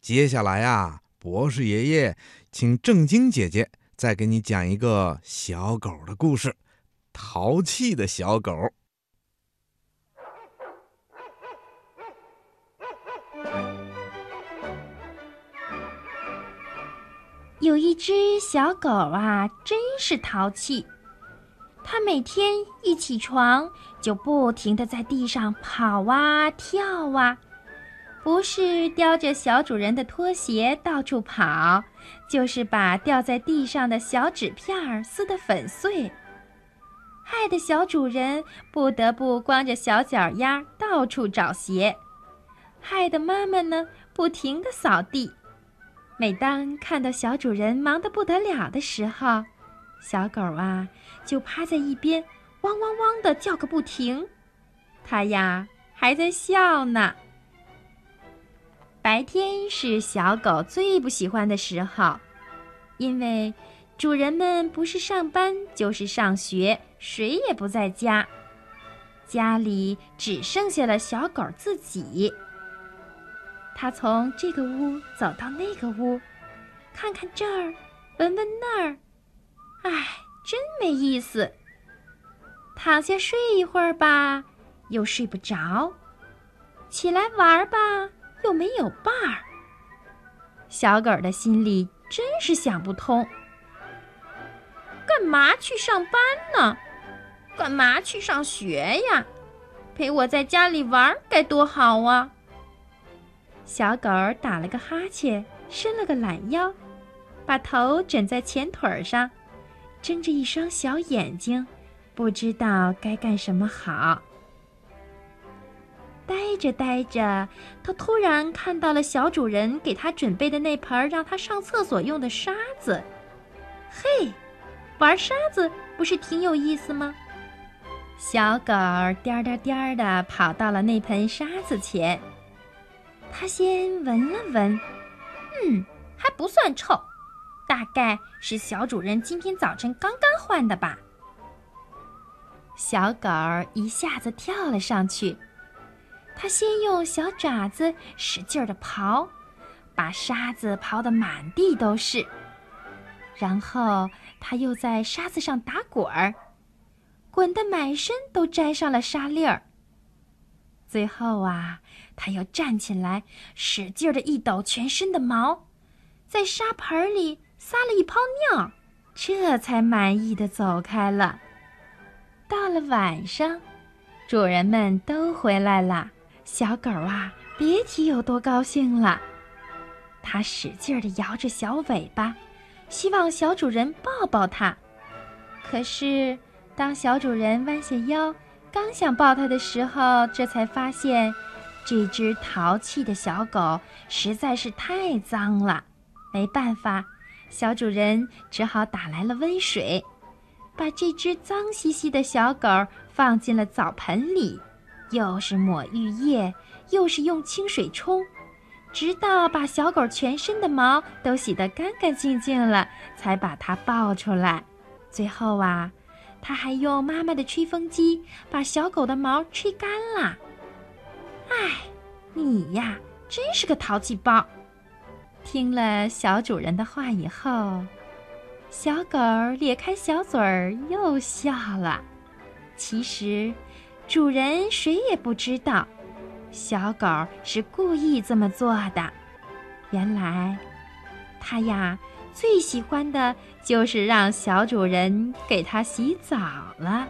接下来啊，博士爷爷请正经姐姐再给你讲一个小狗的故事，淘气的小狗。有一只小狗啊，真是淘气。它每天一起床就不停地在地上跑啊跳啊。不是叼着小主人的拖鞋到处跑，就是把掉在地上的小纸片儿撕得粉碎，害得小主人不得不光着小脚丫到处找鞋，害得妈妈呢不停地扫地。每当看到小主人忙得不得了的时候，小狗啊就趴在一边汪汪汪地叫个不停，它呀还在笑呢。白天是小狗最不喜欢的时候，因为主人们不是上班就是上学，谁也不在家，家里只剩下了小狗自己。它从这个屋走到那个屋，看看这儿，闻闻那儿，唉，真没意思。躺下睡一会儿吧，又睡不着；起来玩吧。又没有伴儿，小狗的心里真是想不通。干嘛去上班呢？干嘛去上学呀？陪我在家里玩该多好啊！小狗打了个哈欠，伸了个懒腰，把头枕在前腿上，睁着一双小眼睛，不知道该干什么好。呆着呆着，他突然看到了小主人给他准备的那盆让他上厕所用的沙子。嘿，玩沙子不是挺有意思吗？小狗颠颠颠的跑到了那盆沙子前，它先闻了闻，嗯，还不算臭，大概是小主人今天早晨刚刚换的吧。小狗一下子跳了上去。他先用小爪子使劲儿的刨，把沙子刨得满地都是。然后他又在沙子上打滚儿，滚得满身都沾上了沙粒儿。最后啊，他又站起来，使劲儿的一抖全身的毛，在沙盆里撒了一泡尿，这才满意的走开了。到了晚上，主人们都回来了。小狗啊，别提有多高兴了。它使劲地摇着小尾巴，希望小主人抱抱它。可是，当小主人弯下腰，刚想抱它的时候，这才发现，这只淘气的小狗实在是太脏了。没办法，小主人只好打来了温水，把这只脏兮兮的小狗放进了澡盆里。又是抹浴液，又是用清水冲，直到把小狗全身的毛都洗得干干净净了，才把它抱出来。最后啊，他还用妈妈的吹风机把小狗的毛吹干了。唉，你呀，真是个淘气包！听了小主人的话以后，小狗咧开小嘴儿又笑了。其实。主人谁也不知道，小狗是故意这么做的。原来，它呀最喜欢的就是让小主人给它洗澡了。